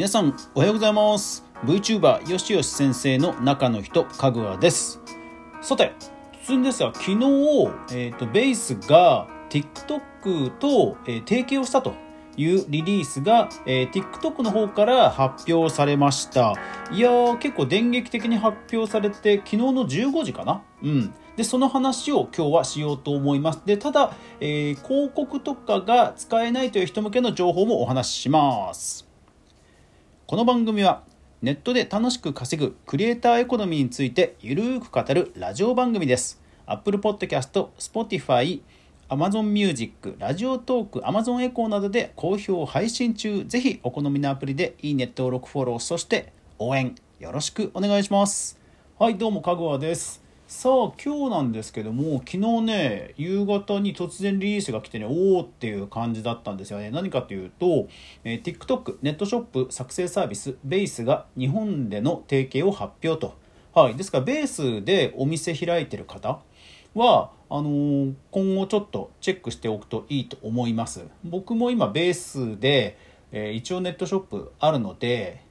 皆さんおはようございます。VTuber よしよし先生の中の人かぐわです。さて突然ですが昨日、えーと、ベースが TikTok と、えー、提携をしたと。いうリリースが、えー、TikTok の方から発表されました。いやー結構電撃的に発表されて昨日の15時かな？うん。でその話を今日はしようと思います。でただ、えー、広告とかが使えないという人向けの情報もお話しします。この番組はネットで楽しく稼ぐクリエイターエコノミーについてゆるーく語るラジオ番組です。Apple Podcast、Spotify、Amazon Music、ラジオトーク、Amazon エコーなどで好評配信中。ぜひお好みのアプリでいいネット登録フォロー、そして応援よろしくお願いします。はい、どうも、かぐわです。さあ今日なんですけども昨日ね夕方に突然リリースが来てねおおっていう感じだったんですよね何かというと、えー、TikTok ネットショップ作成サービスベースが日本での提携を発表とはいですからベースでお店開いてる方はあのー、今後ちょっとチェックしておくといいと思います僕も今ベースで、えー、一応ネットショップあるので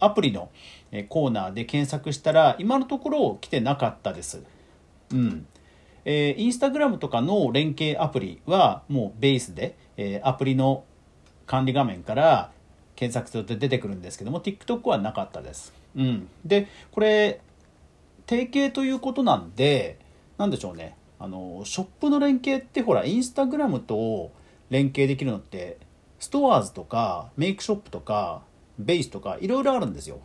アプリのコーナーで検索したら今のところ来てなかったです。うん。えー、インスタグラムとかの連携アプリはもうベースで、え、アプリの管理画面から検索すると出てくるんですけども TikTok はなかったです。うん。で、これ提携ということなんで何でしょうね。あのショップの連携ってほらインスタグラムと連携できるのってストアーズとかメイクショップとかベースとかいろいろあるんですよ。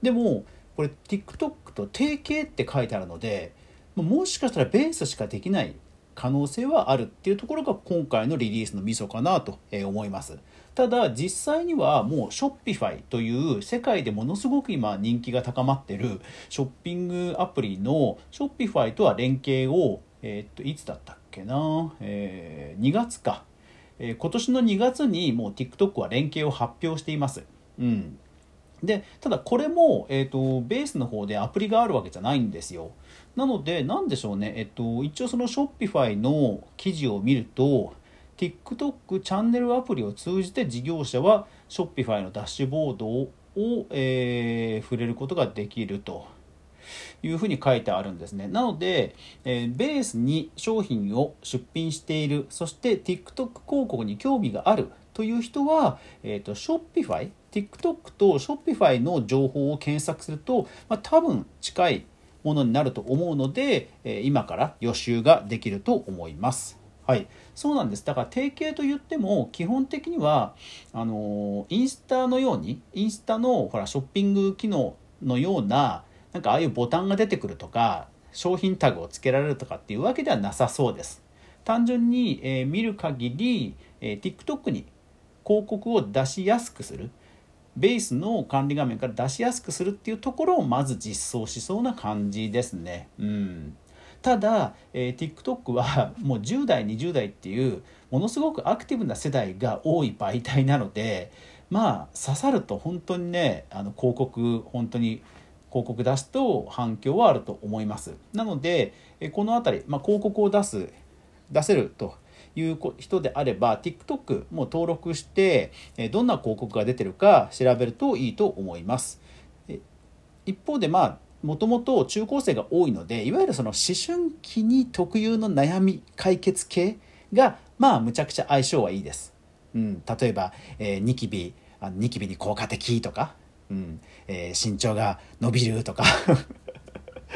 でもこれ TikTok と提携って書いてあるのでもしかしたらベースしかできない可能性はあるっていうところが今回のリリースのミソかなと思います。ただ実際にはもう Shopify という世界でものすごく今人気が高まってるショッピングアプリの Shopify とは連携をえ、っといつだったっけな、えー、2月か、え、今年の2月にもう TikTok は連携を発表しています。うん、でただこれも、えーと、ベースの方でアプリがあるわけじゃないんですよ。なので何でしょうね、えっと、一応その Shopify の記事を見ると TikTok チャンネルアプリを通じて事業者は Shopify のダッシュボードを、えー、触れることができるというふうに書いてあるんですね。なので、えー、ベースに商品を出品している、そして TikTok 広告に興味があるという人は、えーと、Shopify、TikTok と Shopify の情報を検索すると、まあ、多分近いものになると思うので、え、今から予習ができると思います。はい、そうなんです。だから提携と言っても基本的にはあのインスタのようにインスタのほらショッピング機能のようななんかああいうボタンが出てくるとか商品タグをつけられるとかっていうわけではなさそうです。単純に、えー、見る限り、えー、TikTok に広告を出しやすくするベースの管理画面から出しやすくするっていうところをまず実装しそうな感じですね。うん、ただ、えー、TikTok はもう10代20代っていうものすごくアクティブな世代が多い媒体なのでまあ刺さると本当にねあの広告本当に広告出すと反響はあると思います。なのでこの辺り、まあ、広告を出す出せるという人であれば TikTok も登録してどんな広告が出てるか調べるといいと思います。一方でまあもともと中高生が多いのでいわゆるその思春期に特有の悩み解決系がまあむちゃくちゃ相性はいいです。うん、例えば、えー、ニキビあニキビに効果的とか、うんえー、身長が伸びるとか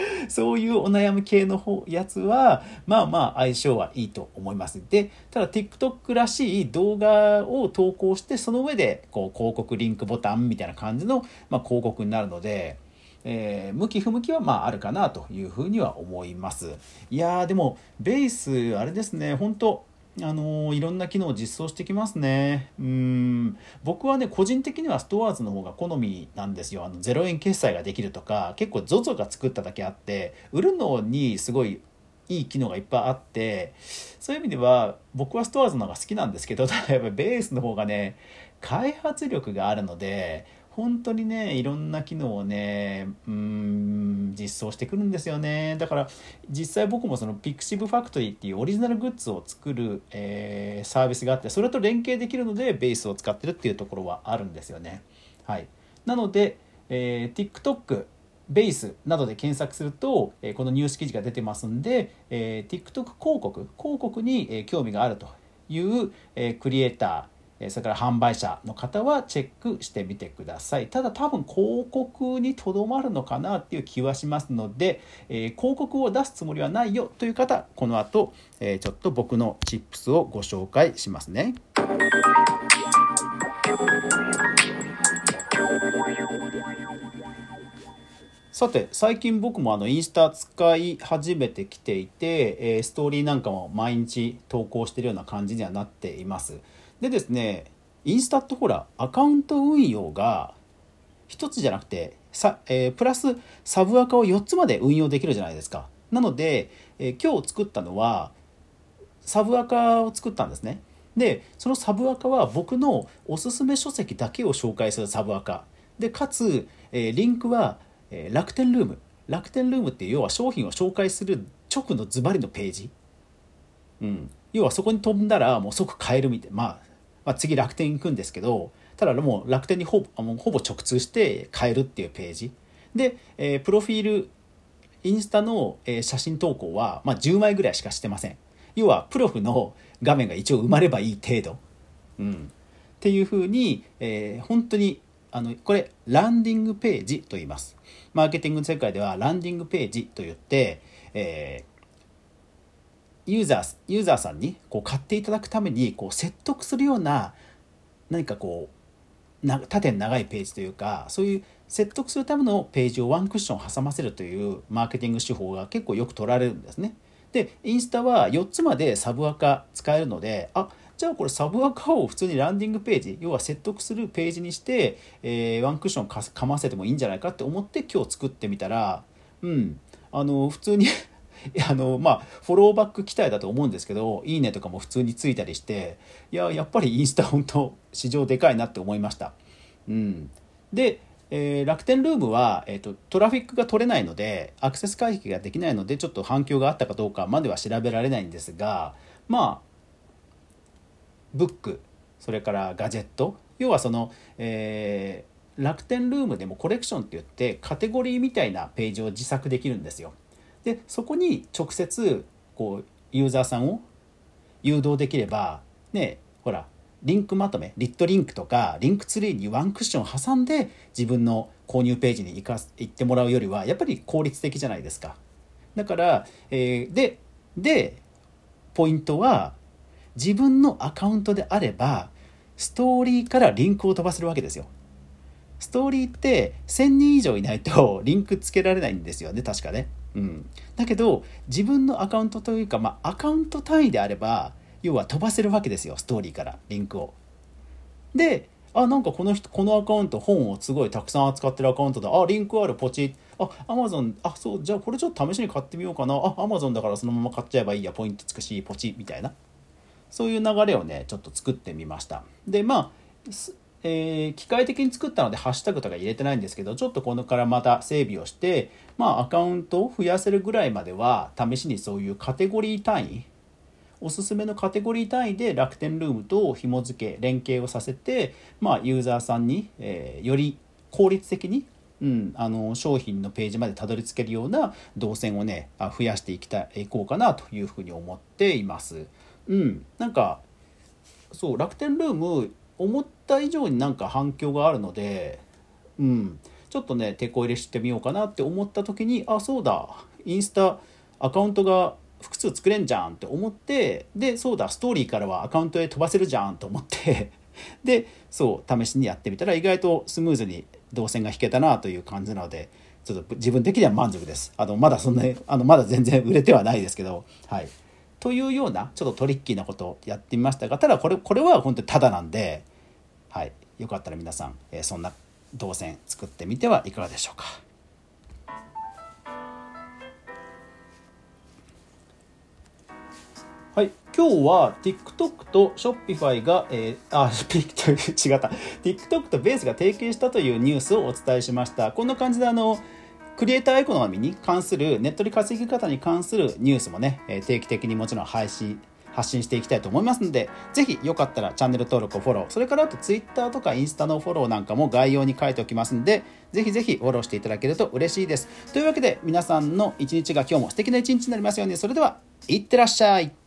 そういうお悩み系の方やつは、まあまあ相性はいいと思います。で、ただ TikTok らしい動画を投稿して、その上でこう広告リンクボタンみたいな感じの、まあ、広告になるので、えー、向き不向きはまああるかなというふうには思います。いやーでもベースあれですね、本当あのいろんな機能を実装してきますね。うん僕はね個人的にはストアーズの方が好みなんですよ。あの0円決済ができるとか結構 ZOZO が作っただけあって売るのにすごいいい機能がいっぱいあってそういう意味では僕はストアーズの方が好きなんですけどただやっぱりベースの方がね開発力があるので本当にねいろんな機能をねうん実装してくるんですよね。だから実際僕もその Pixiv Factory っていうオリジナルグッズを作る、えー、サービスがあってそれと連携できるのでベースを使ってるっていうところはあるんですよね。はい。なので、えー、TikTok ベースなどで検索すると、えこのニュース記事が出てますんで、え TikTok 広告広告に、え興味があるという、えクリエイターそれから販売者の方はチェックしてみてください。ただ多分広告にとどまるのかなっていう気はしますので、え、広告を出すつもりはないよという方、この後、え、ちょっと僕のチップスをご紹介しますね。さて最近僕もあのインスタ使い始めてきていて、え、ストーリーなんかも毎日投稿してるような感じにはなっています。でですねインスタってほらアカウント運用が1つじゃなくてさ、えー、プラスサブアカを4つまで運用できるじゃないですか。なので、えー、今日作ったのはサブアカを作ったんですね。でそのサブアカは僕のおすすめ書籍だけを紹介するサブアカ。でかつ、えリンクはえー、楽天ルーム。楽天ルームって要は商品を紹介する直のズバリのページ、うん、要はそこに飛んだらもう即買えるみたい。な、まあ、まあ次楽天行くんですけどただもう楽天にほぼもうほぼ直通して買えるっていうページ。で、えー、プロフィールインスタの、えー、写真投稿は、まあ、10枚ぐらいしかしてません。要はプロフの画面が一応埋まればいい程度、うん、っていうふうに、えー、本当にあのこれランディングページと言いますマーケティングの世界ではランディングページと言って、えー、ユーザーユーザーさんにこう買っていただくためにこう説得するような何かこうな縦に長いページというかそういう説得するためのページをワンクッション挟ませるというマーケティング手法が結構よく取られるんですね。でインスタは4つまでサブアカ使えるのであじゃあこれサブアカを普通にランディングページ要は説得するページにして、えー、ワンクッションかませてもいいんじゃないかって思って今日作ってみたらうんあの普通に あのまあフォローバック期待だと思うんですけどいいねとかも普通についたりしていややっぱりインスタ本当市場でかいなって思いました。うん、でえー、楽天ルームは、えーと、トラフィックが取れないのでアクセス回避ができないのでちょっと反響があったかどうかまでは調べられないんですがまあブックそれからガジェット要はその、えー、楽天ルームでもコレクションって言ってカテゴリーみたいなページを自作できるんですよ。でそこに直接こうユーザーさんを誘導できればねほらリンクまとめリットリンクとかリンクツリーにワンクッションを挟んで自分の購入ページに行か行ってもらうよりはやっぱり効率的じゃないですか。だから、えー、ででポイントは自分のアカウントであればストーリーからリンクを飛ばせるわけですよ。ストーリーって1000人以上いないと リンクつけられないんですよね確かね。うん、だけど自分のアカウントというか、まあ、アカウント単位であれば要は飛ばせるわけですよストーリーからリンクを。であなんかこの人このアカウント本をすごいたくさん扱ってるアカウントだあリンクあるポチあアマゾンあそうじゃあこれちょっと試しに買ってみようかなあアマゾンだからそのまま買っちゃえばいいやポイントつくしポチみたいなそういう流れをねちょっと作ってみましたでまあえー、機械的に作ったのでハッシュタグとか入れてないんですけどちょっとこのからまた整備をしてまあアカウントを増やせるぐらいまでは試しにそういうカテゴリー単位おすすめのカテゴリー単位で楽天ルームと紐付け連携をさせて、まあ、ユーザーさんに、えー、より効率的に、うん、あの商品のページまでたどり着けるような動線をね増やしていきたいこうかなというふうに思っています。うん、なんかそう楽天ルーム思った以上になんか反響があるので、うん、ちょっとね手こ入れしてみようかなって思った時にあそうだ。インスタアカウントが複数作れんじゃんって思ってでそうだストーリーからはアカウントへ飛ばせるじゃんと思ってでそう試しにやってみたら意外とスムーズに動線が引けたなという感じなのでちょっと自分的には満足です。あのまだそんなあのまだ全然売れてはないですけどはい。というようなちょっとトリッキーなことをやってみましたがただこれこれは本当にただなんで、はい、よかったら皆さん、え、そんな動線作ってみてはいかがでしょうか。はい、今日は TikTok と Shopify が、えー、あ、違った。TikTok とベースが提携したというニュースをお伝えしました。こんな感じであの、クリエイターエコノミーに関する、ネットで稼ぎ方に関するニュースもね、え定期的にもちろん配信、発信していきたいと思いますので、ぜひよかったらチャンネル登録をフォロー、それからあと Twitter とかインスタのフォローなんかも概要に書いておきますので、ぜひぜひフォローしていただけると嬉しいです。というわけで皆さんの一日が今日も素敵な一日になりますように、それでは、いってらっしゃい。